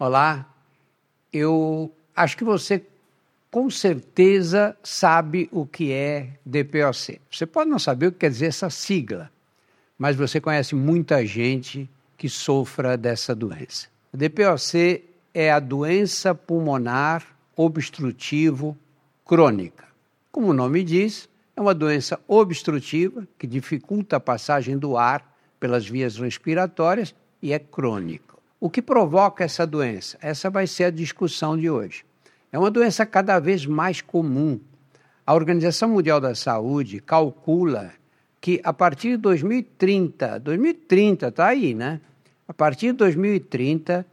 Olá, eu acho que você com certeza sabe o que é DPOC. Você pode não saber o que quer dizer essa sigla, mas você conhece muita gente que sofra dessa doença. A DPOC é a doença pulmonar obstrutivo crônica. Como o nome diz, é uma doença obstrutiva que dificulta a passagem do ar pelas vias respiratórias e é crônico. O que provoca essa doença? Essa vai ser a discussão de hoje. É uma doença cada vez mais comum. A Organização Mundial da Saúde calcula que a partir de 2030, 2030 está aí, né? A partir de 2030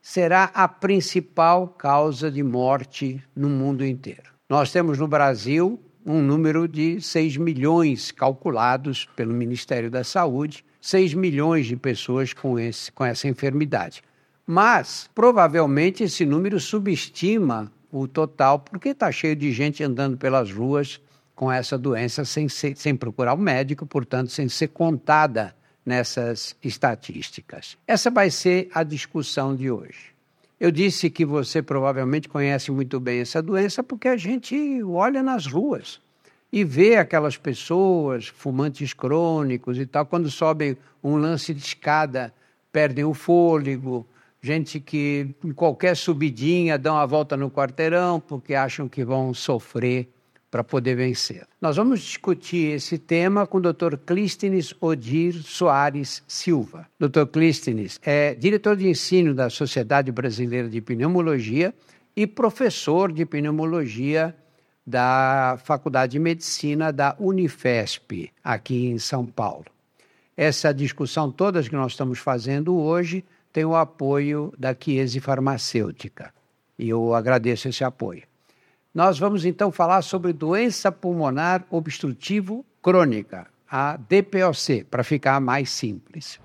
será a principal causa de morte no mundo inteiro. Nós temos no Brasil um número de 6 milhões calculados pelo Ministério da Saúde, 6 milhões de pessoas com, esse, com essa enfermidade. Mas, provavelmente, esse número subestima o total, porque está cheio de gente andando pelas ruas com essa doença sem, ser, sem procurar o um médico, portanto, sem ser contada nessas estatísticas. Essa vai ser a discussão de hoje. Eu disse que você provavelmente conhece muito bem essa doença porque a gente olha nas ruas e vê aquelas pessoas, fumantes crônicos e tal, quando sobem um lance de escada, perdem o fôlego, gente que em qualquer subidinha dão a volta no quarteirão porque acham que vão sofrer para poder vencer. Nós vamos discutir esse tema com o Dr. Clístenes Odir Soares Silva. Dr. Clístenes é diretor de ensino da Sociedade Brasileira de Pneumologia e professor de pneumologia da Faculdade de Medicina da Unifesp, aqui em São Paulo. Essa discussão toda que nós estamos fazendo hoje tem o apoio da Chiesi Farmacêutica e eu agradeço esse apoio. Nós vamos então falar sobre doença pulmonar obstrutivo crônica, a DPOC, para ficar mais simples.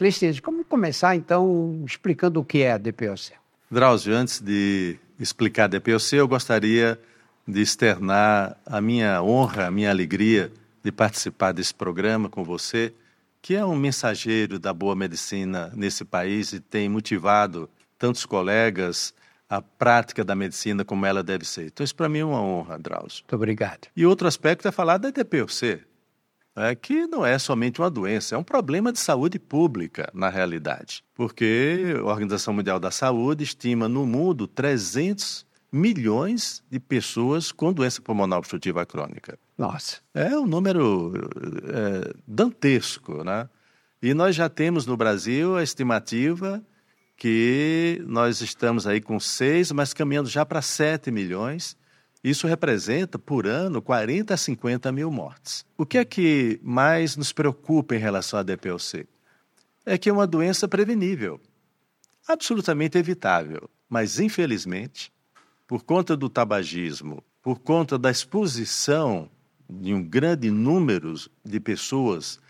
Clistes, como começar então explicando o que é a DPOC? Drauzio, antes de explicar a DPOC, eu gostaria de externar a minha honra, a minha alegria de participar desse programa com você que é um mensageiro da boa medicina nesse país e tem motivado tantos colegas a prática da medicina como ela deve ser. Então, isso para mim é uma honra, Drauzio. Muito obrigado. E outro aspecto é falar da DPOC, é, que não é somente uma doença, é um problema de saúde pública, na realidade. Porque a Organização Mundial da Saúde estima no mundo 300 milhões de pessoas com doença pulmonar obstrutiva crônica. Nossa. É um número é, dantesco, né? E nós já temos no Brasil a estimativa que nós estamos aí com 6, mas caminhando já para 7 milhões. Isso representa, por ano, 40 a 50 mil mortes. O que é que mais nos preocupa em relação à DPOC? É que é uma doença prevenível, absolutamente evitável, mas infelizmente por conta do tabagismo, por conta da exposição de um grande número de pessoas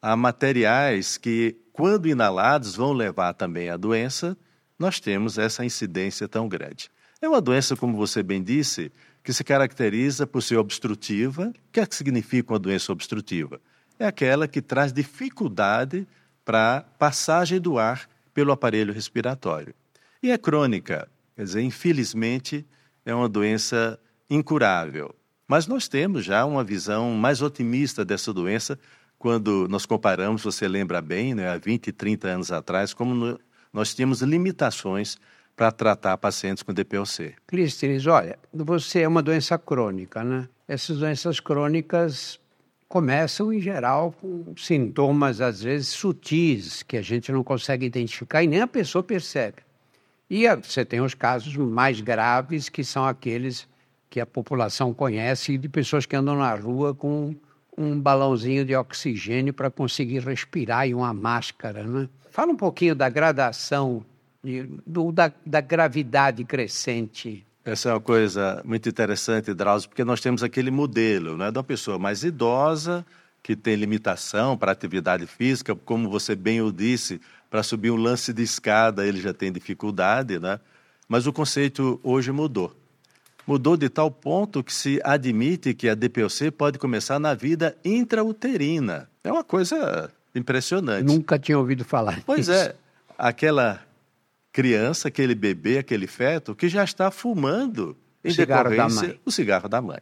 a materiais que, quando inalados, vão levar também à doença, nós temos essa incidência tão grande. É uma doença, como você bem disse, que se caracteriza por ser obstrutiva. O que, é que significa uma doença obstrutiva? É aquela que traz dificuldade para a passagem do ar pelo aparelho respiratório. E é crônica, Quer dizer, infelizmente, é uma doença incurável. Mas nós temos já uma visão mais otimista dessa doença quando nós comparamos, você lembra bem, né, há 20, 30 anos atrás, como nós tínhamos limitações para tratar pacientes com DPOC. Clístenes, olha, você é uma doença crônica, né? Essas doenças crônicas começam, em geral, com sintomas, às vezes, sutis, que a gente não consegue identificar e nem a pessoa percebe. E você tem os casos mais graves, que são aqueles que a população conhece, de pessoas que andam na rua com um balãozinho de oxigênio para conseguir respirar e uma máscara. Né? Fala um pouquinho da gradação, do, da, da gravidade crescente. Essa é uma coisa muito interessante, Drauzio, porque nós temos aquele modelo né, de uma pessoa mais idosa, que tem limitação para atividade física, como você bem o disse, para subir um lance de escada ele já tem dificuldade, né? Mas o conceito hoje mudou. mudou de tal ponto que se admite que a DPOC pode começar na vida intrauterina. É uma coisa impressionante. Nunca tinha ouvido falar. Pois disso. é, aquela criança, aquele bebê, aquele feto que já está fumando em o cigarro da mãe. o cigarro da mãe.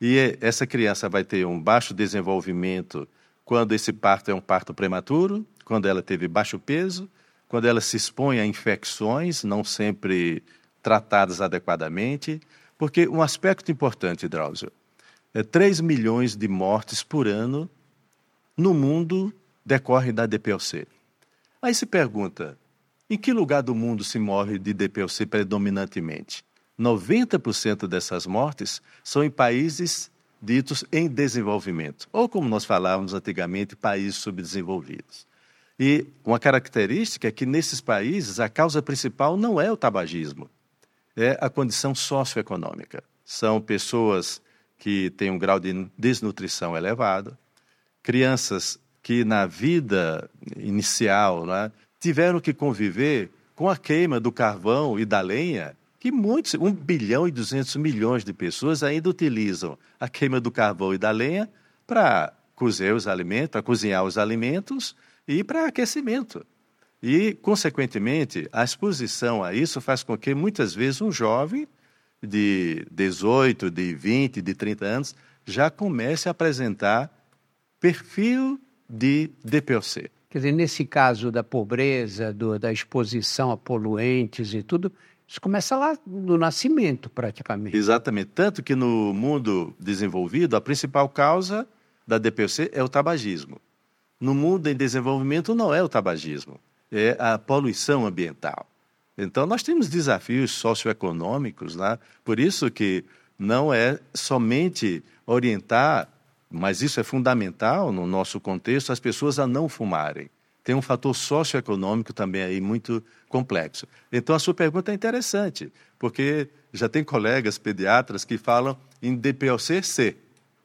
E essa criança vai ter um baixo desenvolvimento quando esse parto é um parto prematuro, quando ela teve baixo peso, quando ela se expõe a infecções não sempre tratadas adequadamente, porque um aspecto importante, Drauzio, é 3 milhões de mortes por ano no mundo decorre da DPLC. Aí se pergunta, em que lugar do mundo se morre de DPLC predominantemente? 90% dessas mortes são em países ditos em desenvolvimento, ou como nós falávamos antigamente, países subdesenvolvidos. E uma característica é que nesses países a causa principal não é o tabagismo, é a condição socioeconômica. São pessoas que têm um grau de desnutrição elevado, crianças que na vida inicial né, tiveram que conviver com a queima do carvão e da lenha que muitos, 1 bilhão e 200 milhões de pessoas ainda utilizam a queima do carvão e da lenha para cozer os alimentos, para cozinhar os alimentos e para aquecimento. E, consequentemente, a exposição a isso faz com que muitas vezes um jovem de 18, de 20, de 30 anos já comece a apresentar perfil de DPOC. Quer dizer, nesse caso da pobreza, do, da exposição a poluentes e tudo, isso começa lá no nascimento, praticamente. Exatamente. Tanto que no mundo desenvolvido, a principal causa da DPOC é o tabagismo. No mundo em desenvolvimento, não é o tabagismo, é a poluição ambiental. Então, nós temos desafios socioeconômicos, né? por isso que não é somente orientar, mas isso é fundamental no nosso contexto, as pessoas a não fumarem tem um fator socioeconômico também aí muito complexo. Então, a sua pergunta é interessante, porque já tem colegas pediatras que falam em DPOC-C,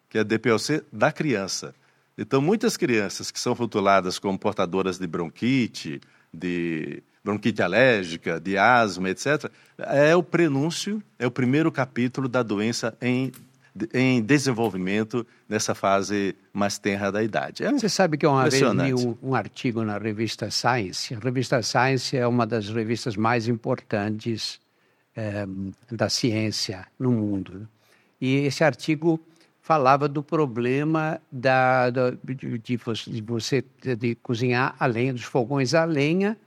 que é DPOC da criança. Então, muitas crianças que são rotuladas como portadoras de bronquite, de bronquite alérgica, de asma, etc., é o prenúncio, é o primeiro capítulo da doença em em desenvolvimento nessa fase mais tenra da idade. É Você sabe que uma vez li um, um, artigo na revista Science. A revista Science é uma das revistas mais importantes é, da ciência no mundo. E esse artigo falava do problema da, da de, de, você de cozinhar a lenha, dos fogões a lenha,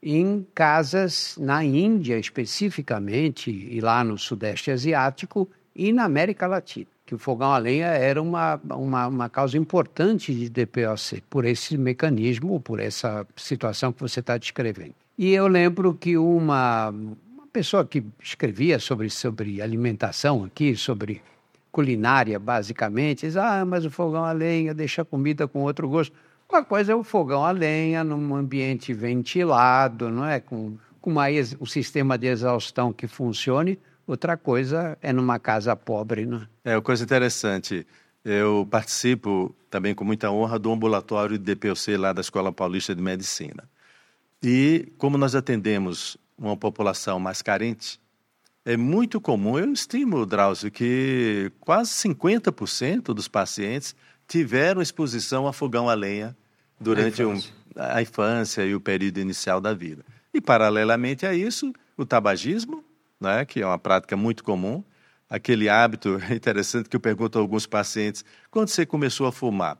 em casas na Índia especificamente e lá no Sudeste Asiático e na América Latina, que o fogão a lenha era uma, uma, uma causa importante de DPOC, por esse mecanismo, por essa situação que você está descrevendo. E eu lembro que uma, uma pessoa que escrevia sobre, sobre alimentação aqui, sobre culinária, basicamente, diz, ah, mas o fogão a lenha deixa a comida com outro gosto. Uma coisa é o fogão a lenha num ambiente ventilado, não é? Com, com uma, um sistema de exaustão que funcione. Outra coisa é numa casa pobre, né? É uma coisa interessante. Eu participo também com muita honra do ambulatório de DPOC lá da Escola Paulista de Medicina. E como nós atendemos uma população mais carente, é muito comum, eu estimo, Drauzio, que quase 50% dos pacientes tiveram exposição a fogão a lenha durante a infância. Um, a infância e o período inicial da vida. E, paralelamente a isso, o tabagismo né, que é uma prática muito comum. Aquele hábito interessante que eu pergunto a alguns pacientes: quando você começou a fumar?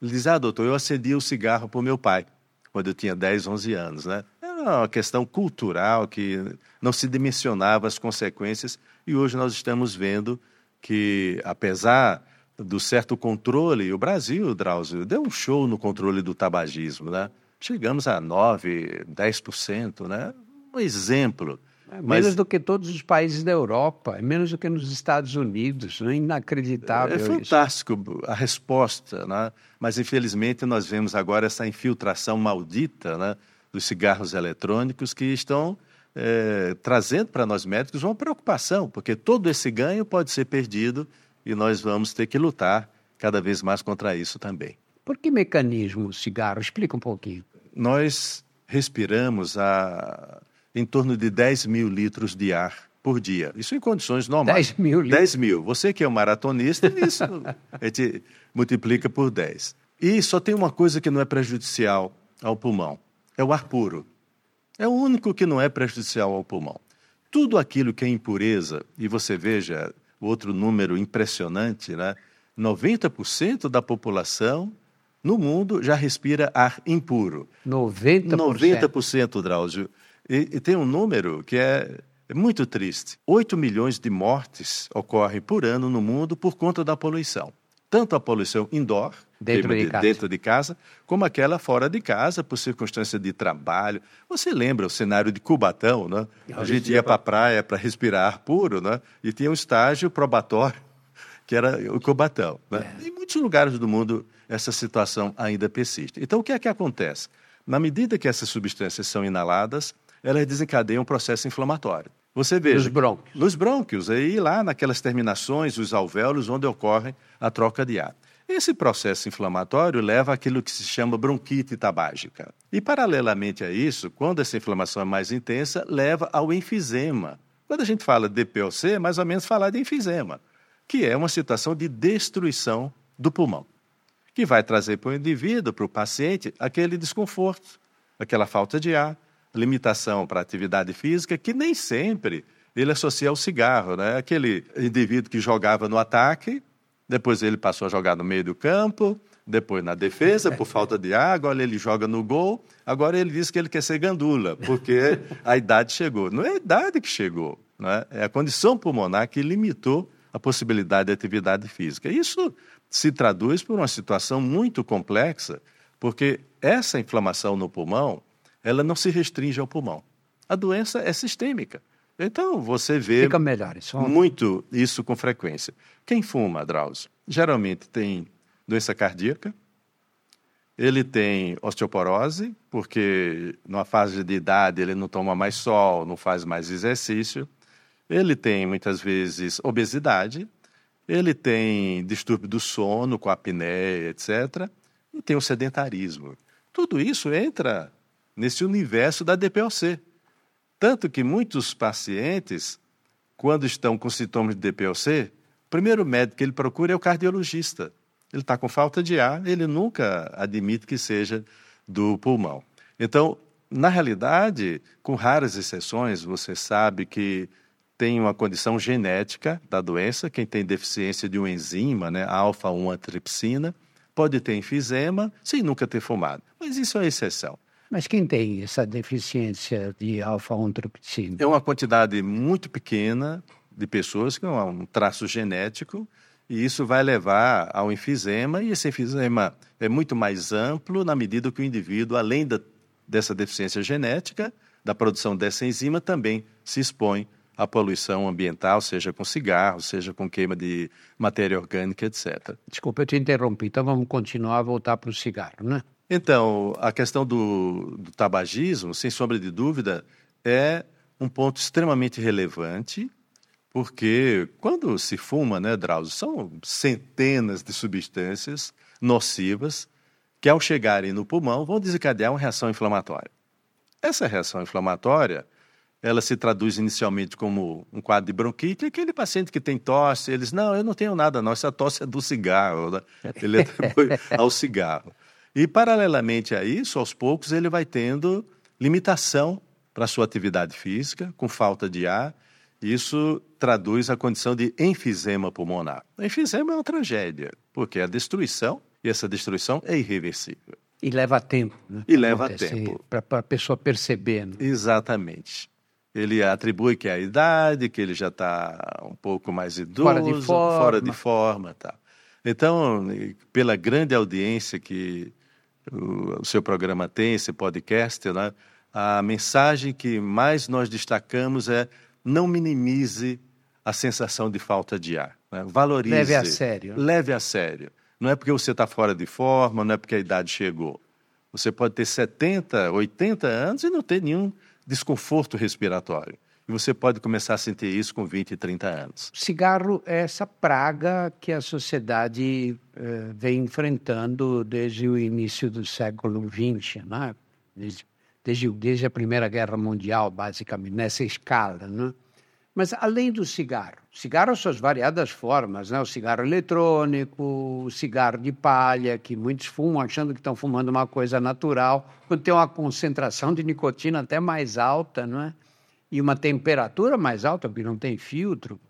Ele diz: ah, doutor, eu acedia o cigarro para o meu pai, quando eu tinha 10, 11 anos. Né? Era uma questão cultural que não se dimensionava as consequências, e hoje nós estamos vendo que, apesar do certo controle, o Brasil, Drauzio, deu um show no controle do tabagismo. Né? Chegamos a 9, 10%. Né? Um exemplo menos Mas, do que todos os países da Europa, menos do que nos Estados Unidos, é inacreditável. É fantástico isso. a resposta, né? mas infelizmente nós vemos agora essa infiltração maldita né, dos cigarros eletrônicos que estão é, trazendo para nós médicos uma preocupação, porque todo esse ganho pode ser perdido e nós vamos ter que lutar cada vez mais contra isso também. Por que mecanismo o cigarro? Explica um pouquinho. Nós respiramos a em torno de 10 mil litros de ar por dia. Isso em condições normais. 10 mil litros. 10 mil. Você que é um maratonista, isso a gente multiplica por 10. E só tem uma coisa que não é prejudicial ao pulmão: é o ar puro. É o único que não é prejudicial ao pulmão. Tudo aquilo que é impureza, e você veja outro número impressionante, né? 90% da população no mundo já respira ar impuro. 90%? 90%, Drauzio. E, e tem um número que é muito triste. 8 milhões de mortes ocorrem por ano no mundo por conta da poluição. Tanto a poluição indoor, dentro de, de, casa. dentro de casa, como aquela fora de casa, por circunstância de trabalho. Você lembra o cenário de Cubatão, né? A gente ia para a praia para respirar ar puro, né? E tinha um estágio probatório, que era o Cubatão. Né? É. Em muitos lugares do mundo, essa situação ainda persiste. Então, o que é que acontece? Na medida que essas substâncias são inaladas, elas desencadeiam um processo inflamatório. Você veja. Nos brônquios. Nos brônquios, aí lá naquelas terminações, os alvéolos, onde ocorre a troca de ar. Esse processo inflamatório leva àquilo que se chama bronquite tabágica. E, paralelamente a isso, quando essa inflamação é mais intensa, leva ao enfisema. Quando a gente fala de DPOC, é mais ou menos falar de enfisema, que é uma situação de destruição do pulmão, que vai trazer para o indivíduo, para o paciente, aquele desconforto, aquela falta de ar, limitação para atividade física, que nem sempre ele associa ao cigarro. Né? Aquele indivíduo que jogava no ataque, depois ele passou a jogar no meio do campo, depois na defesa, por falta de ar, agora ele joga no gol, agora ele diz que ele quer ser gandula, porque a idade chegou. Não é a idade que chegou, né? é a condição pulmonar que limitou a possibilidade de atividade física. Isso se traduz por uma situação muito complexa, porque essa inflamação no pulmão ela não se restringe ao pulmão. A doença é sistêmica. Então, você vê Fica melhor, isso. muito isso com frequência. Quem fuma, Drauzio, geralmente tem doença cardíaca, ele tem osteoporose, porque numa fase de idade ele não toma mais sol, não faz mais exercício. Ele tem, muitas vezes, obesidade, ele tem distúrbio do sono, com apneia, etc. E tem o sedentarismo. Tudo isso entra nesse universo da DPOC. Tanto que muitos pacientes, quando estão com sintomas de DPOC, o primeiro médico que ele procura é o cardiologista. Ele está com falta de ar, ele nunca admite que seja do pulmão. Então, na realidade, com raras exceções, você sabe que tem uma condição genética da doença, quem tem deficiência de uma enzima, né, alfa-1 antripsina, pode ter enfisema sem nunca ter fumado. Mas isso é exceção. Mas quem tem essa deficiência de alfa-1-antropicina? É uma quantidade muito pequena de pessoas com um traço genético e isso vai levar ao enfisema e esse enfisema é muito mais amplo na medida que o indivíduo, além da, dessa deficiência genética, da produção dessa enzima, também se expõe à poluição ambiental, seja com cigarro, seja com queima de matéria orgânica, etc. Desculpa, eu te interrompi, então vamos continuar a voltar para o cigarro, né? Então, a questão do, do tabagismo, sem sombra de dúvida, é um ponto extremamente relevante, porque quando se fuma, né, Drauzio, são centenas de substâncias nocivas que, ao chegarem no pulmão, vão desencadear uma reação inflamatória. Essa reação inflamatória, ela se traduz inicialmente como um quadro de bronquite, aquele paciente que tem tosse, eles, não, eu não tenho nada não, essa tosse é do cigarro, né? ele atribui ao cigarro. E, paralelamente a isso, aos poucos, ele vai tendo limitação para a sua atividade física, com falta de ar. Isso traduz a condição de enfisema pulmonar. O enfisema é uma tragédia, porque é a destruição, e essa destruição é irreversível. E leva tempo. Né? E leva tempo. Para a pessoa perceber. Né? Exatamente. Ele atribui que é a idade, que ele já está um pouco mais idoso, fora de forma. Fora de forma tá. Então, pela grande audiência que o, o seu programa tem, esse podcast, né? a mensagem que mais nós destacamos é não minimize a sensação de falta de ar. Né? Valorize. Leve a sério. Leve a sério. Não é porque você está fora de forma, não é porque a idade chegou. Você pode ter 70, 80 anos e não ter nenhum desconforto respiratório. E você pode começar a sentir isso com 20, 30 anos. Cigarro é essa praga que a sociedade eh, vem enfrentando desde o início do século XX, né? desde, desde, desde a Primeira Guerra Mundial, basicamente, nessa escala. Né? Mas além do cigarro, cigarro suas variadas formas, né? O cigarro eletrônico, o cigarro de palha, que muitos fumam achando que estão fumando uma coisa natural, quando tem uma concentração de nicotina até mais alta, não é? E uma temperatura mais alta, porque não tem filtro.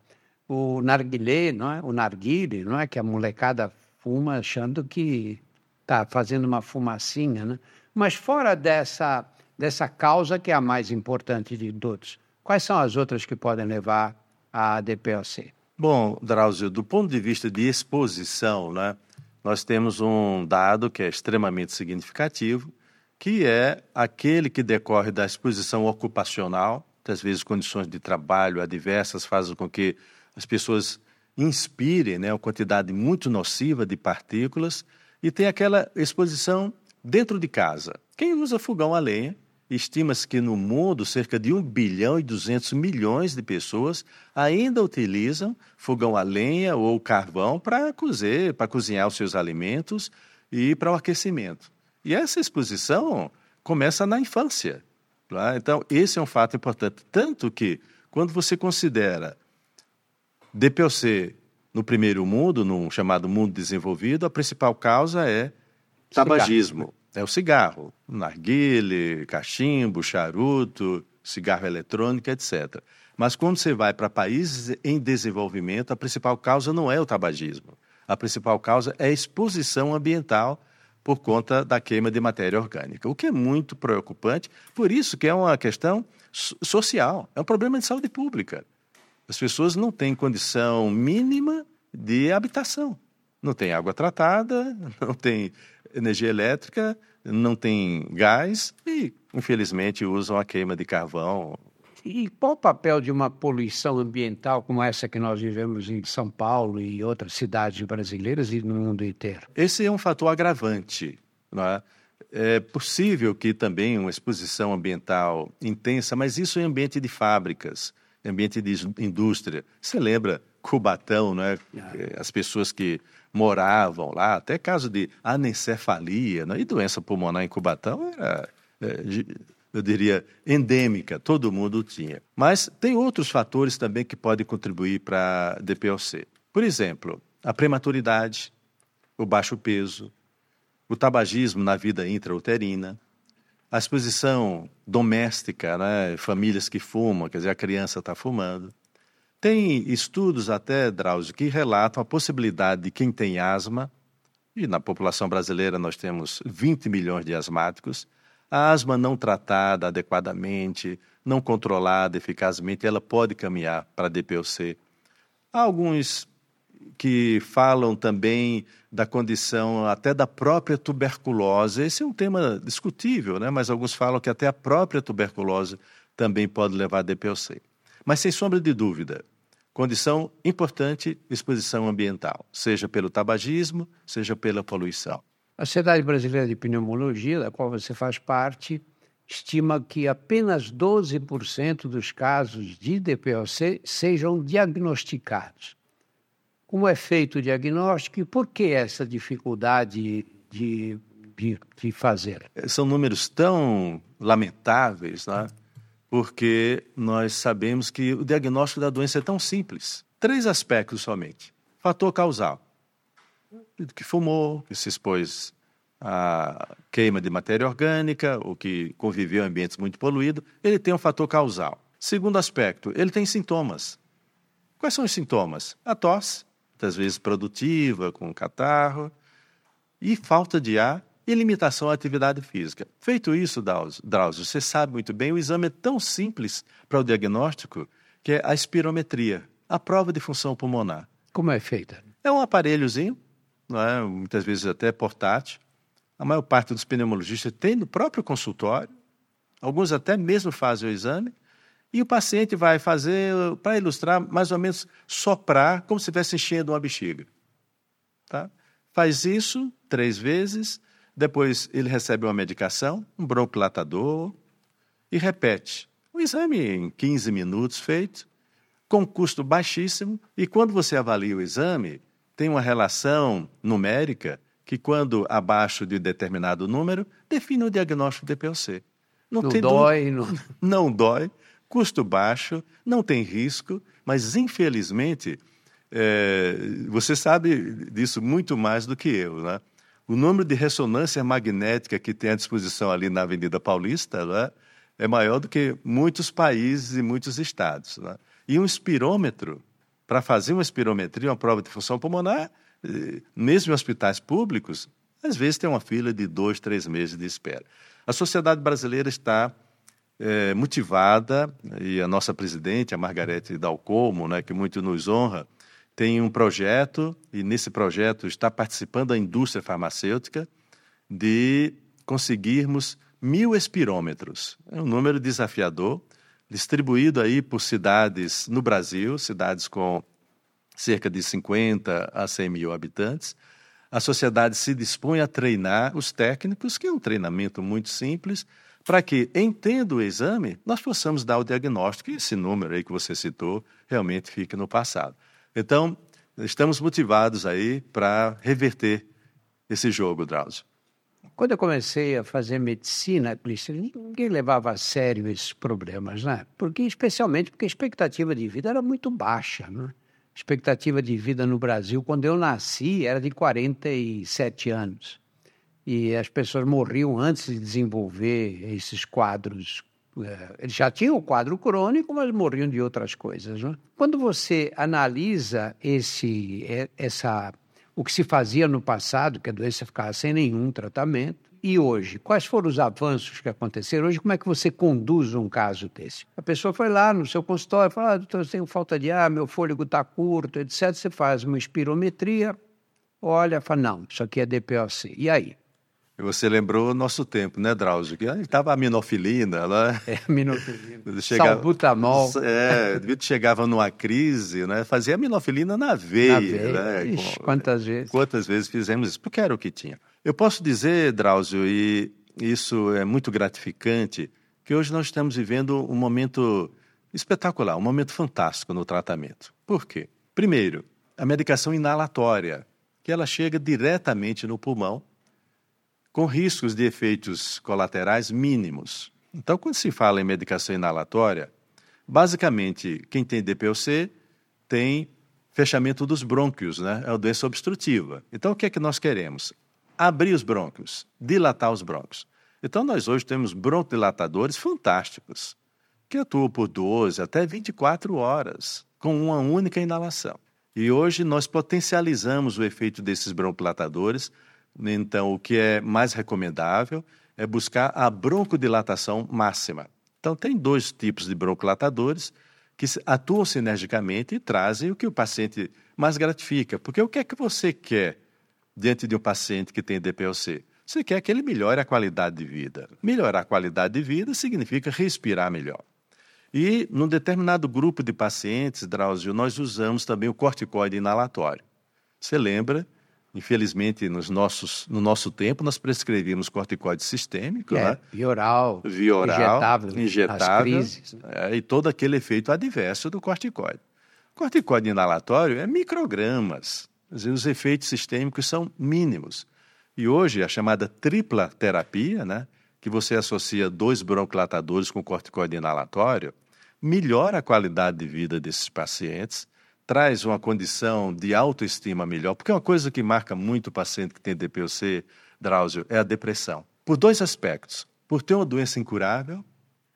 O narguilé, não é? O narguile, não é? Que a molecada fuma achando que está fazendo uma fumacinha, né? Mas fora dessa, dessa causa que é a mais importante de todos, quais são as outras que podem levar à DPOC? Bom, Drauzio, do ponto de vista de exposição, né, nós temos um dado que é extremamente significativo, que é aquele que decorre da exposição ocupacional, às vezes condições de trabalho adversas fazem com que as pessoas inspirem né, uma quantidade muito nociva de partículas e tem aquela exposição dentro de casa. Quem usa fogão a lenha, estima-se que no mundo cerca de 1 bilhão e 200 milhões de pessoas ainda utilizam fogão a lenha ou carvão para cozer, para cozinhar os seus alimentos e para o aquecimento. E essa exposição começa na infância. Tá? Então, esse é um fato importante. Tanto que, quando você considera DPOC no primeiro mundo, no chamado mundo desenvolvido, a principal causa é tabagismo. É o cigarro, narguile, cachimbo, charuto, cigarro eletrônico, etc. Mas quando você vai para países em desenvolvimento, a principal causa não é o tabagismo. A principal causa é a exposição ambiental por conta da queima de matéria orgânica, o que é muito preocupante, por isso que é uma questão social, é um problema de saúde pública. As pessoas não têm condição mínima de habitação. Não tem água tratada, não tem energia elétrica, não tem gás e, infelizmente, usam a queima de carvão. E qual o papel de uma poluição ambiental como essa que nós vivemos em São Paulo e outras cidades brasileiras e no mundo inteiro? Esse é um fator agravante. Não é? é possível que também uma exposição ambiental intensa, mas isso em ambiente de fábricas, ambiente de indústria. Você lembra Cubatão, né? As pessoas que moravam lá, até caso de anencefalia né? e doença pulmonar em Cubatão era, é, eu diria, endêmica, todo mundo tinha. Mas tem outros fatores também que podem contribuir para a DPOC. Por exemplo, a prematuridade, o baixo peso, o tabagismo na vida intrauterina, a exposição doméstica, né? famílias que fumam, quer dizer, a criança está fumando. Tem estudos até, Drauzio, que relatam a possibilidade de quem tem asma, e na população brasileira nós temos 20 milhões de asmáticos, a asma não tratada adequadamente, não controlada eficazmente, ela pode caminhar para a DPOC. Há alguns que falam também da condição até da própria tuberculose. Esse é um tema discutível, né? mas alguns falam que até a própria tuberculose também pode levar a DPOC. Mas sem sombra de dúvida, condição importante, exposição ambiental, seja pelo tabagismo, seja pela poluição. A Sociedade Brasileira de Pneumologia, da qual você faz parte, estima que apenas 12% dos casos de DPOC sejam diagnosticados como é feito o diagnóstico e por que essa dificuldade de, de, de fazer? São números tão lamentáveis, né? porque nós sabemos que o diagnóstico da doença é tão simples. Três aspectos somente. Fator causal. Que fumou, que se expôs à queima de matéria orgânica, ou que conviveu em ambientes muito poluídos, ele tem um fator causal. Segundo aspecto, ele tem sintomas. Quais são os sintomas? A tosse, muitas vezes produtiva, com catarro, e falta de ar e limitação à atividade física. Feito isso, Drauzio, você sabe muito bem, o exame é tão simples para o diagnóstico que é a espirometria, a prova de função pulmonar. Como é feita? É um aparelhozinho, é? muitas vezes até portátil. A maior parte dos pneumologistas tem no próprio consultório, alguns até mesmo fazem o exame, e o paciente vai fazer, para ilustrar, mais ou menos soprar, como se estivesse enchendo uma bexiga. Tá? Faz isso três vezes, depois ele recebe uma medicação, um bronquilatador, e repete. O exame em 15 minutos feito, com custo baixíssimo, e quando você avalia o exame, tem uma relação numérica que, quando abaixo de determinado número, define o diagnóstico de DPOC. Não, não dói. Não... não dói, custo baixo, não tem risco, mas infelizmente é, você sabe disso muito mais do que eu, né? O número de ressonância magnética que tem à disposição ali na Avenida Paulista né, é maior do que muitos países e muitos estados. Né? E um espirômetro, para fazer uma espirometria, uma prova de função pulmonar, eh, mesmo em hospitais públicos, às vezes tem uma fila de dois, três meses de espera. A sociedade brasileira está é, motivada, e a nossa presidente, a Margarete Dalcomo, né, que muito nos honra, tem um projeto, e nesse projeto está participando a indústria farmacêutica, de conseguirmos mil espirômetros. É um número desafiador, distribuído aí por cidades no Brasil, cidades com cerca de 50 a 100 mil habitantes. A sociedade se dispõe a treinar os técnicos, que é um treinamento muito simples, para que, entendo o exame, nós possamos dar o diagnóstico e esse número aí que você citou realmente fique no passado. Então, estamos motivados aí para reverter esse jogo, Drauzio. Quando eu comecei a fazer medicina, ninguém levava a sério esses problemas, né? Porque, especialmente porque a expectativa de vida era muito baixa, né? A expectativa de vida no Brasil, quando eu nasci, era de 47 anos e as pessoas morriam antes de desenvolver esses quadros. É, eles já tinham o quadro crônico, mas morriam de outras coisas. Né? Quando você analisa esse, é, essa, o que se fazia no passado, que a doença ficava sem nenhum tratamento, e hoje, quais foram os avanços que aconteceram? Hoje, como é que você conduz um caso desse? A pessoa foi lá no seu consultório, fala, ah, doutor, eu tenho falta de ar, meu fôlego está curto, etc. Você faz uma espirometria, olha, fala, não, isso aqui é DPOC. E aí? Você lembrou o nosso tempo, né, Drauzio? Que estava a minofilina lá. É, minofilina. Chegava, Salbutamol. É, chegava numa crise, né? Fazia minofilina na veia. Na veia. Né? Ixi, Com, quantas vezes? Quantas vezes fizemos isso? Porque era o que tinha. Eu posso dizer, Drauzio, e isso é muito gratificante, que hoje nós estamos vivendo um momento espetacular, um momento fantástico no tratamento. Por quê? Primeiro, a medicação inalatória, que ela chega diretamente no pulmão com riscos de efeitos colaterais mínimos. Então, quando se fala em medicação inalatória, basicamente, quem tem DPOC tem fechamento dos brônquios, né? É uma doença obstrutiva. Então, o que é que nós queremos? Abrir os brônquios, dilatar os brônquios. Então, nós hoje temos broncodilatadores fantásticos, que atuam por 12 até 24 horas, com uma única inalação. E hoje nós potencializamos o efeito desses broncodilatadores então, o que é mais recomendável é buscar a broncodilatação máxima. Então, tem dois tipos de broncodilatadores que atuam sinergicamente e trazem o que o paciente mais gratifica. Porque o que é que você quer diante de um paciente que tem DPOC? Você quer que ele melhore a qualidade de vida. Melhorar a qualidade de vida significa respirar melhor. E, num determinado grupo de pacientes, Drauzio, nós usamos também o corticoide inalatório. Você lembra Infelizmente, nos nossos, no nosso tempo, nós prescrevíamos corticoide sistêmico, é, né? Vioral, injetável, injetável crises, né? é, e todo aquele efeito adverso do corticoide. O corticoide inalatório é microgramas, os efeitos sistêmicos são mínimos. E hoje, a chamada tripla terapia, né, que você associa dois broncodilatadores com corticoide inalatório, melhora a qualidade de vida desses pacientes, traz uma condição de autoestima melhor, porque uma coisa que marca muito o paciente que tem DPOC, Drauzio, é a depressão. Por dois aspectos. Por ter uma doença incurável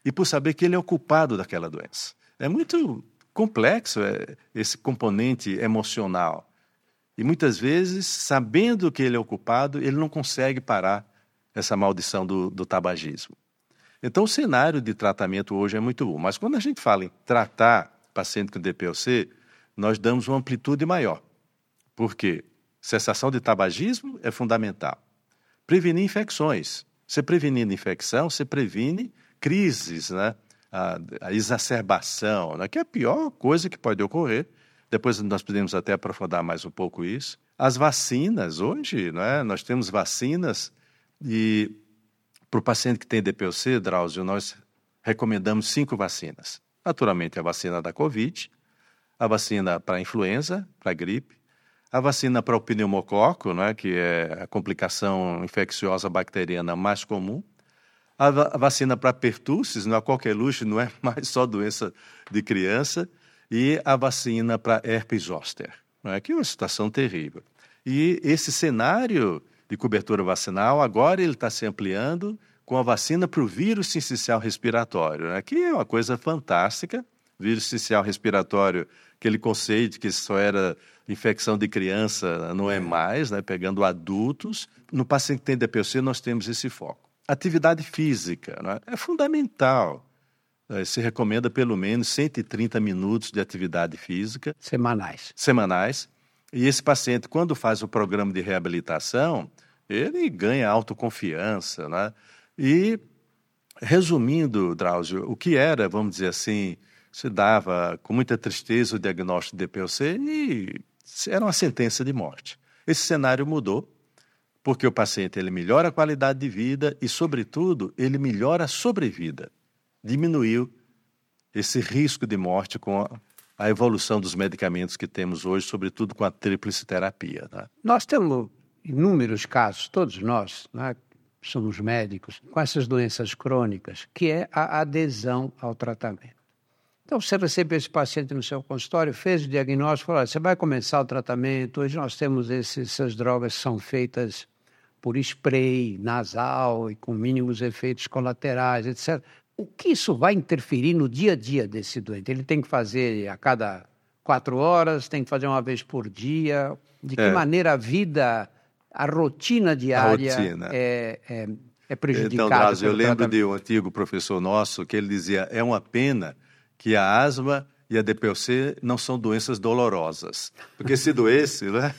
e por saber que ele é o culpado daquela doença. É muito complexo é, esse componente emocional. E muitas vezes, sabendo que ele é o culpado, ele não consegue parar essa maldição do, do tabagismo. Então, o cenário de tratamento hoje é muito bom. Mas quando a gente fala em tratar paciente com DPOC, nós damos uma amplitude maior. Por quê? Cessação de tabagismo é fundamental. Prevenir infecções. Você prevenindo infecção, você previne crises, né? a, a exacerbação, né? que é a pior coisa que pode ocorrer. Depois nós podemos até aprofundar mais um pouco isso. As vacinas, hoje, né? nós temos vacinas e para o paciente que tem DPOC, Drauzio, nós recomendamos cinco vacinas. Naturalmente, a vacina da Covid, a vacina para influenza, para gripe, a vacina para o pneumococo, né, que é a complicação infecciosa bacteriana mais comum, A, a vacina para pertussis, não é qualquer luxo, não é mais só doença de criança, e a vacina para herpes zoster, não é? que é uma situação terrível. E esse cenário de cobertura vacinal, agora ele está se ampliando com a vacina para o vírus sincicial respiratório, né? que é uma coisa fantástica. Vírus sincicial respiratório, aquele conceito que só era infecção de criança, não é mais, né? pegando adultos. No paciente que tem DPOC, nós temos esse foco. Atividade física né? é fundamental. É, se recomenda pelo menos 130 minutos de atividade física. Semanais. Semanais. E esse paciente, quando faz o programa de reabilitação, ele ganha autoconfiança, né? E, resumindo, Drauzio, o que era, vamos dizer assim, se dava com muita tristeza o diagnóstico de DPOC e era uma sentença de morte. Esse cenário mudou, porque o paciente ele melhora a qualidade de vida e, sobretudo, ele melhora a sobrevida. Diminuiu esse risco de morte com a, a evolução dos medicamentos que temos hoje, sobretudo com a tríplice terapia. Né? Nós temos inúmeros casos, todos nós, né, somos médicos, com essas doenças crônicas, que é a adesão ao tratamento. Então, você recebe esse paciente no seu consultório, fez o diagnóstico, falou: você vai começar o tratamento. Hoje nós temos esses, essas drogas que são feitas por spray nasal e com mínimos efeitos colaterais, etc. O que isso vai interferir no dia a dia desse doente? Ele tem que fazer a cada quatro horas, tem que fazer uma vez por dia? De que é. maneira a vida a rotina diária a rotina. É, é, é prejudicada. Então, Drauzio, eu lembro de um antigo professor nosso que ele dizia: é uma pena que a asma e a DPOC não são doenças dolorosas. Porque se doesse, né,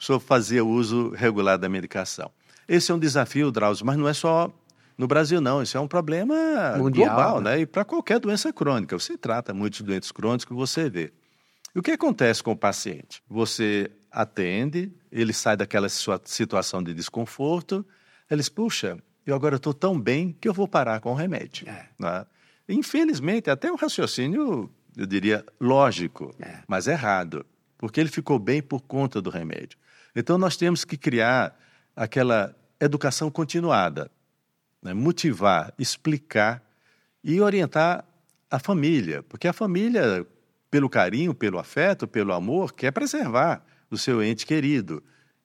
senhor fazia uso regular da medicação. Esse é um desafio, Drauzio, mas não é só no Brasil, não. Isso é um problema Mundial, global, né? né? E para qualquer doença crônica. Você trata muitos doentes crônicos, você vê. E o que acontece com o paciente? Você atende, ele sai daquela situação de desconforto, ele diz, puxa, eu agora estou tão bem que eu vou parar com o remédio. É. Né? Infelizmente, até um raciocínio, eu diria, lógico, é. mas errado, porque ele ficou bem por conta do remédio. Então, nós temos que criar aquela educação continuada, né? motivar, explicar e orientar a família, porque a família, pelo carinho, pelo afeto, pelo amor, quer preservar do seu ente querido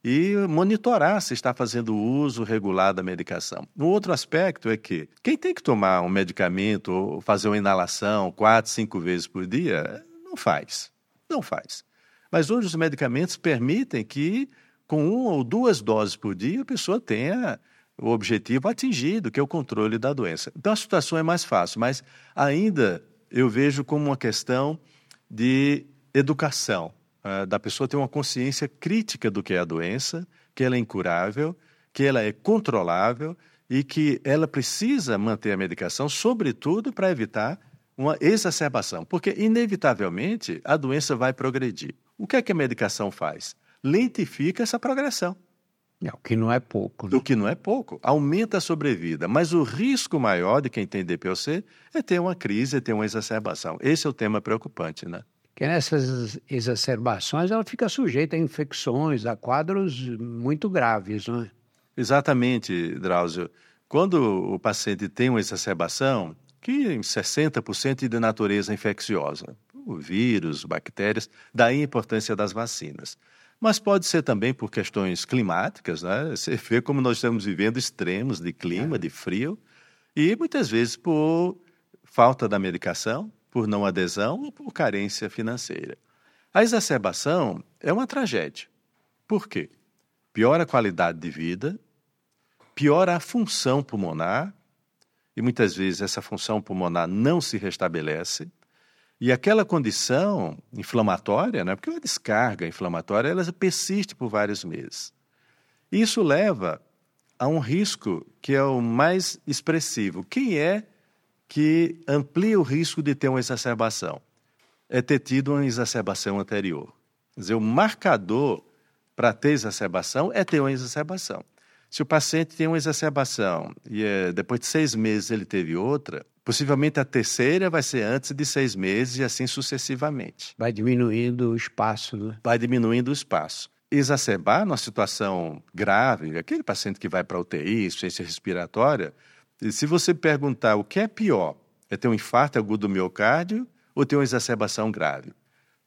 e monitorar se está fazendo uso regular da medicação. Um outro aspecto é que quem tem que tomar um medicamento ou fazer uma inalação quatro, cinco vezes por dia, não faz. Não faz. Mas hoje os medicamentos permitem que, com uma ou duas doses por dia, a pessoa tenha o objetivo atingido, que é o controle da doença. Então a situação é mais fácil, mas ainda eu vejo como uma questão de educação. Ah, da pessoa ter uma consciência crítica do que é a doença, que ela é incurável, que ela é controlável e que ela precisa manter a medicação, sobretudo para evitar uma exacerbação, porque inevitavelmente a doença vai progredir. O que é que a medicação faz? Lentifica essa progressão. É, o que não é pouco. Né? O que não é pouco. Aumenta a sobrevida. Mas o risco maior de quem tem DPOC é ter uma crise, é ter uma exacerbação. Esse é o tema preocupante, né? Que nessas exacerbações ela fica sujeita a infecções, a quadros muito graves, não é? Exatamente, Drauzio. Quando o paciente tem uma exacerbação, que em 60% é de natureza infecciosa, o vírus, bactérias, daí a importância das vacinas. Mas pode ser também por questões climáticas, né? Você vê como nós estamos vivendo extremos de clima, é. de frio, e muitas vezes por falta da medicação, por não adesão ou por carência financeira. A exacerbação é uma tragédia. Por quê? Piora a qualidade de vida, piora a função pulmonar, e muitas vezes essa função pulmonar não se restabelece, e aquela condição inflamatória, né, porque uma descarga inflamatória, ela persiste por vários meses. Isso leva a um risco que é o mais expressivo. Quem é que amplia o risco de ter uma exacerbação. É ter tido uma exacerbação anterior. Quer dizer, o marcador para ter exacerbação é ter uma exacerbação. Se o paciente tem uma exacerbação e é, depois de seis meses ele teve outra, possivelmente a terceira vai ser antes de seis meses e assim sucessivamente. Vai diminuindo o espaço. Né? Vai diminuindo o espaço. Exacerbar numa situação grave, aquele paciente que vai para UTI, insuficiência respiratória, E se você perguntar o que é pior, é ter um infarto agudo do miocárdio ou ter uma exacerbação grave?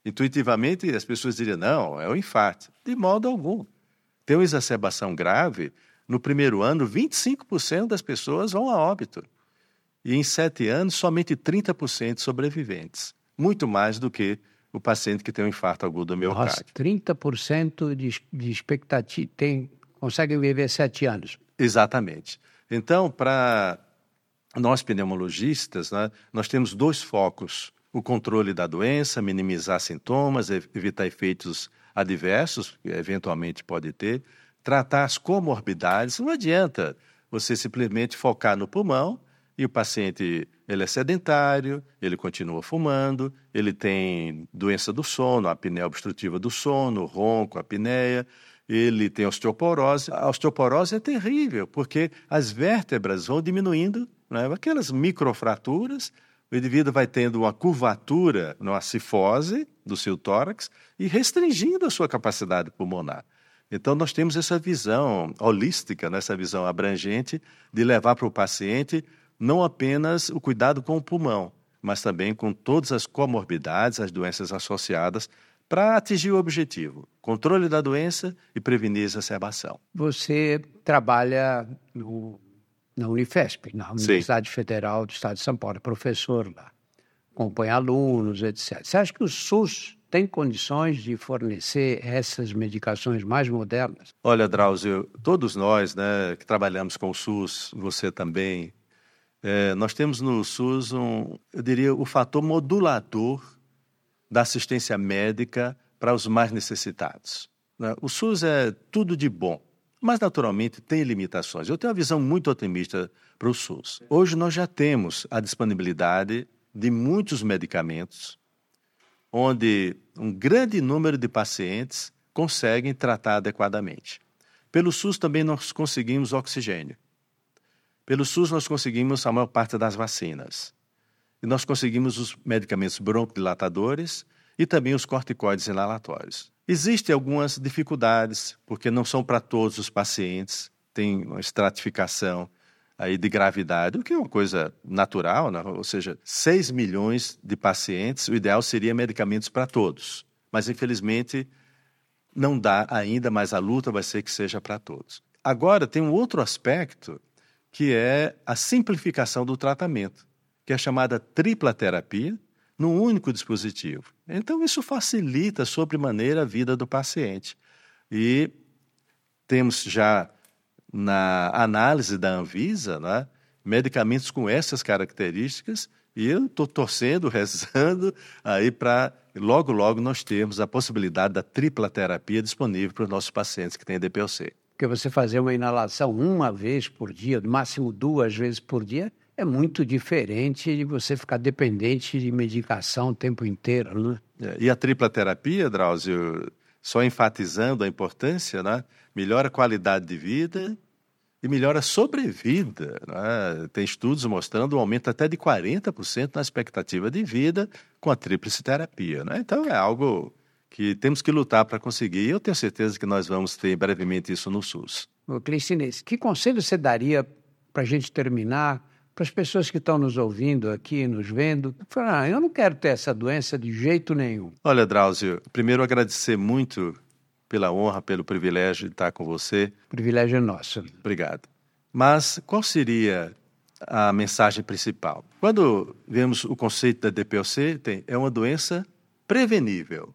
Intuitivamente, as pessoas diriam, não, é o um infarto. De modo algum. Ter uma exacerbação grave, no primeiro ano, 25% das pessoas vão a óbito. E em sete anos, somente 30% sobreviventes. Muito mais do que o paciente que tem um infarto agudo do miocárdio. Nossa, 30% de, de expectativa, tem, consegue viver sete anos. Exatamente. Então, para nós pneumologistas, né, nós temos dois focos: o controle da doença, minimizar sintomas, evitar efeitos adversos, que eventualmente pode ter, tratar as comorbidades. Não adianta você simplesmente focar no pulmão e o paciente ele é sedentário, ele continua fumando, ele tem doença do sono, apneia obstrutiva do sono, ronco, apneia, ele tem osteoporose. A osteoporose é terrível, porque as vértebras vão diminuindo, né? aquelas microfraturas, o indivíduo vai tendo uma curvatura, uma cifose do seu tórax e restringindo a sua capacidade pulmonar. Então, nós temos essa visão holística, né? essa visão abrangente de levar para o paciente não apenas o cuidado com o pulmão, mas também com todas as comorbidades, as doenças associadas, para atingir o objetivo: controle da doença e prevenir a exacerbação. Você trabalha no, na Unifesp, na Universidade Sim. Federal do Estado de São Paulo, é professor lá, acompanha alunos, etc. Você acha que o SUS tem condições de fornecer essas medicações mais modernas? Olha, Drauzio, todos nós né, que trabalhamos com o SUS, você também, é, nós temos no SUS, um, eu diria, o fator modulador da assistência médica para os mais necessitados. Né? O SUS é tudo de bom, mas naturalmente tem limitações. Eu tenho uma visão muito otimista para o SUS. Hoje nós já temos a disponibilidade de muitos medicamentos, onde um grande número de pacientes conseguem tratar adequadamente. Pelo SUS também nós conseguimos oxigênio. Pelo SUS, nós conseguimos a maior parte das vacinas. E nós conseguimos os medicamentos broncodilatadores e também os corticoides inalatórios. Existem algumas dificuldades, porque não são para todos os pacientes, tem uma estratificação aí de gravidade, o que é uma coisa natural, né? ou seja, 6 milhões de pacientes, o ideal seria medicamentos para todos. Mas, infelizmente, não dá ainda, mas a luta vai ser que seja para todos. Agora, tem um outro aspecto que é a simplificação do tratamento, que é chamada tripla terapia, num único dispositivo. Então, isso facilita sobremaneira a vida do paciente. E temos já na análise da Anvisa né, medicamentos com essas características, e eu estou torcendo, rezando aí para logo, logo nós termos a possibilidade da tripla terapia disponível para os nossos pacientes que têm DPOC. Porque você fazer uma inalação uma vez por dia, no máximo duas vezes por dia, é muito diferente de você ficar dependente de medicação o tempo inteiro, né? É, e a tripla terapia, Drauzio, só enfatizando a importância, né? melhora a qualidade de vida e melhora a sobrevida. Né? Tem estudos mostrando um aumento até de 40% na expectativa de vida com a tríplice terapia. Né? Então é algo que temos que lutar para conseguir. E eu tenho certeza que nós vamos ter brevemente isso no SUS. Ô, Clistinês, que conselho você daria para a gente terminar, para as pessoas que estão nos ouvindo aqui, nos vendo? Ah, eu não quero ter essa doença de jeito nenhum. Olha, Drauzio, primeiro agradecer muito pela honra, pelo privilégio de estar com você. O privilégio é nosso. Obrigado. Mas qual seria a mensagem principal? Quando vemos o conceito da DPOC, tem, é uma doença prevenível.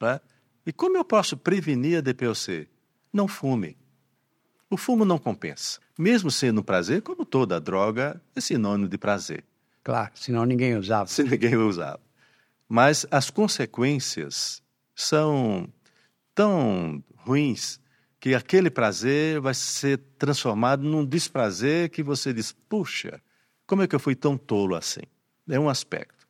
Né? E como eu posso prevenir a DPOC? Não fume. O fumo não compensa. Mesmo sendo um prazer, como toda droga, é sinônimo de prazer. Claro, senão ninguém usava. Se ninguém usava. Mas as consequências são tão ruins que aquele prazer vai ser transformado num desprazer que você diz: puxa, como é que eu fui tão tolo assim? É um aspecto.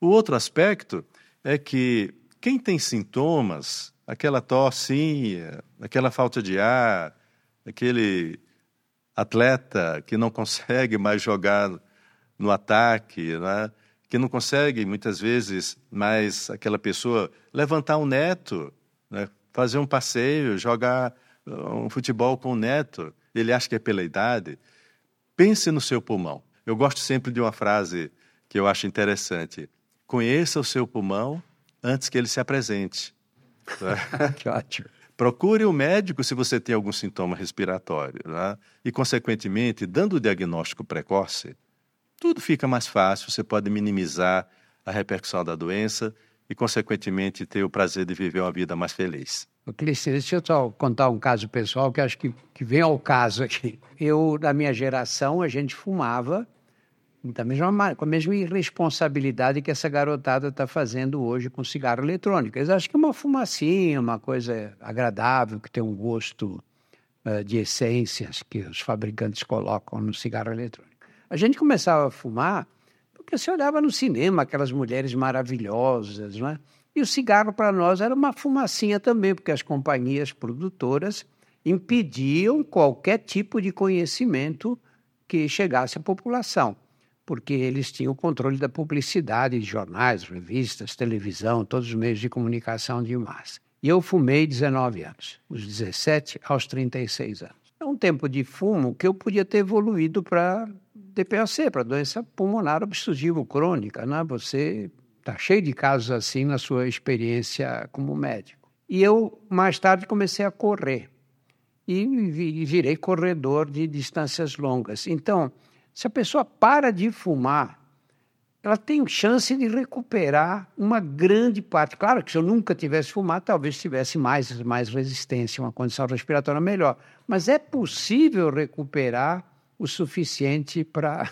O outro aspecto é que quem tem sintomas, aquela tossinha, aquela falta de ar, aquele atleta que não consegue mais jogar no ataque, né? que não consegue muitas vezes mais aquela pessoa levantar um neto, né? fazer um passeio, jogar uh, um futebol com o neto, ele acha que é pela idade. pense no seu pulmão. Eu gosto sempre de uma frase que eu acho interessante: conheça o seu pulmão antes que ele se apresente. que ótimo. Procure o um médico se você tem algum sintoma respiratório. Né? E, consequentemente, dando o diagnóstico precoce, tudo fica mais fácil, você pode minimizar a repercussão da doença e, consequentemente, ter o prazer de viver uma vida mais feliz. Clícia, deixa eu só contar um caso pessoal que acho que, que vem ao caso aqui. Eu, na minha geração, a gente fumava da mesma, com a mesma irresponsabilidade que essa garotada está fazendo hoje com cigarro eletrônico. Eles acham que é uma fumacinha, uma coisa agradável, que tem um gosto uh, de essências que os fabricantes colocam no cigarro eletrônico. A gente começava a fumar porque se olhava no cinema aquelas mulheres maravilhosas, não é? E o cigarro para nós era uma fumacinha também, porque as companhias produtoras impediam qualquer tipo de conhecimento que chegasse à população porque eles tinham o controle da publicidade de jornais, revistas, televisão, todos os meios de comunicação de massa. E eu fumei 19 anos, dos 17 aos 36 anos. É um tempo de fumo que eu podia ter evoluído para DPOC, para doença pulmonar obstrutiva crônica. Né? Você está cheio de casos assim na sua experiência como médico. E eu, mais tarde, comecei a correr. E virei corredor de distâncias longas. Então, se a pessoa para de fumar, ela tem chance de recuperar uma grande parte. Claro que se eu nunca tivesse fumado, talvez tivesse mais, mais resistência, uma condição respiratória melhor. Mas é possível recuperar o suficiente para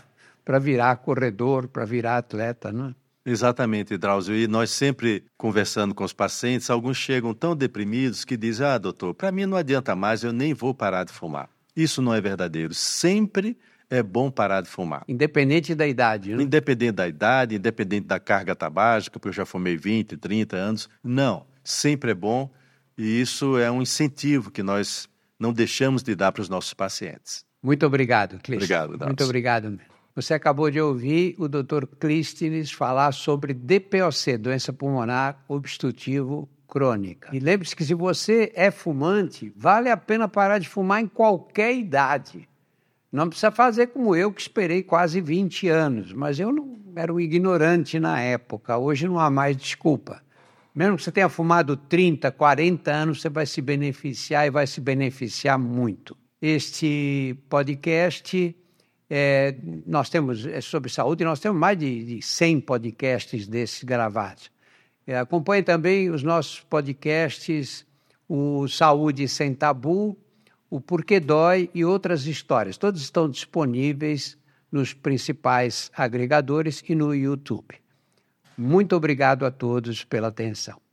virar corredor, para virar atleta, não é? Exatamente, Drauzio. E nós sempre conversando com os pacientes, alguns chegam tão deprimidos que dizem: Ah, doutor, para mim não adianta mais, eu nem vou parar de fumar. Isso não é verdadeiro. Sempre é bom parar de fumar. Independente da idade, né? Independente da idade, independente da carga tabágica, porque eu já fumei 20, 30 anos. Não, sempre é bom e isso é um incentivo que nós não deixamos de dar para os nossos pacientes. Muito obrigado, Clístenes. Obrigado, Dalton. Muito obrigado. Você acabou de ouvir o Dr. Clístenes falar sobre DPOC, doença pulmonar obstrutivo crônica. E lembre-se que se você é fumante, vale a pena parar de fumar em qualquer idade. Não precisa fazer como eu, que esperei quase 20 anos, mas eu não era um ignorante na época. Hoje não há mais desculpa. Mesmo que você tenha fumado 30, 40 anos, você vai se beneficiar e vai se beneficiar muito. Este podcast, é, nós temos é sobre saúde, nós temos mais de, de 100 podcasts desses gravados. É, acompanhe também os nossos podcasts, o Saúde Sem Tabu, o Porquê Dói e outras histórias. Todos estão disponíveis nos principais agregadores e no YouTube. Muito obrigado a todos pela atenção.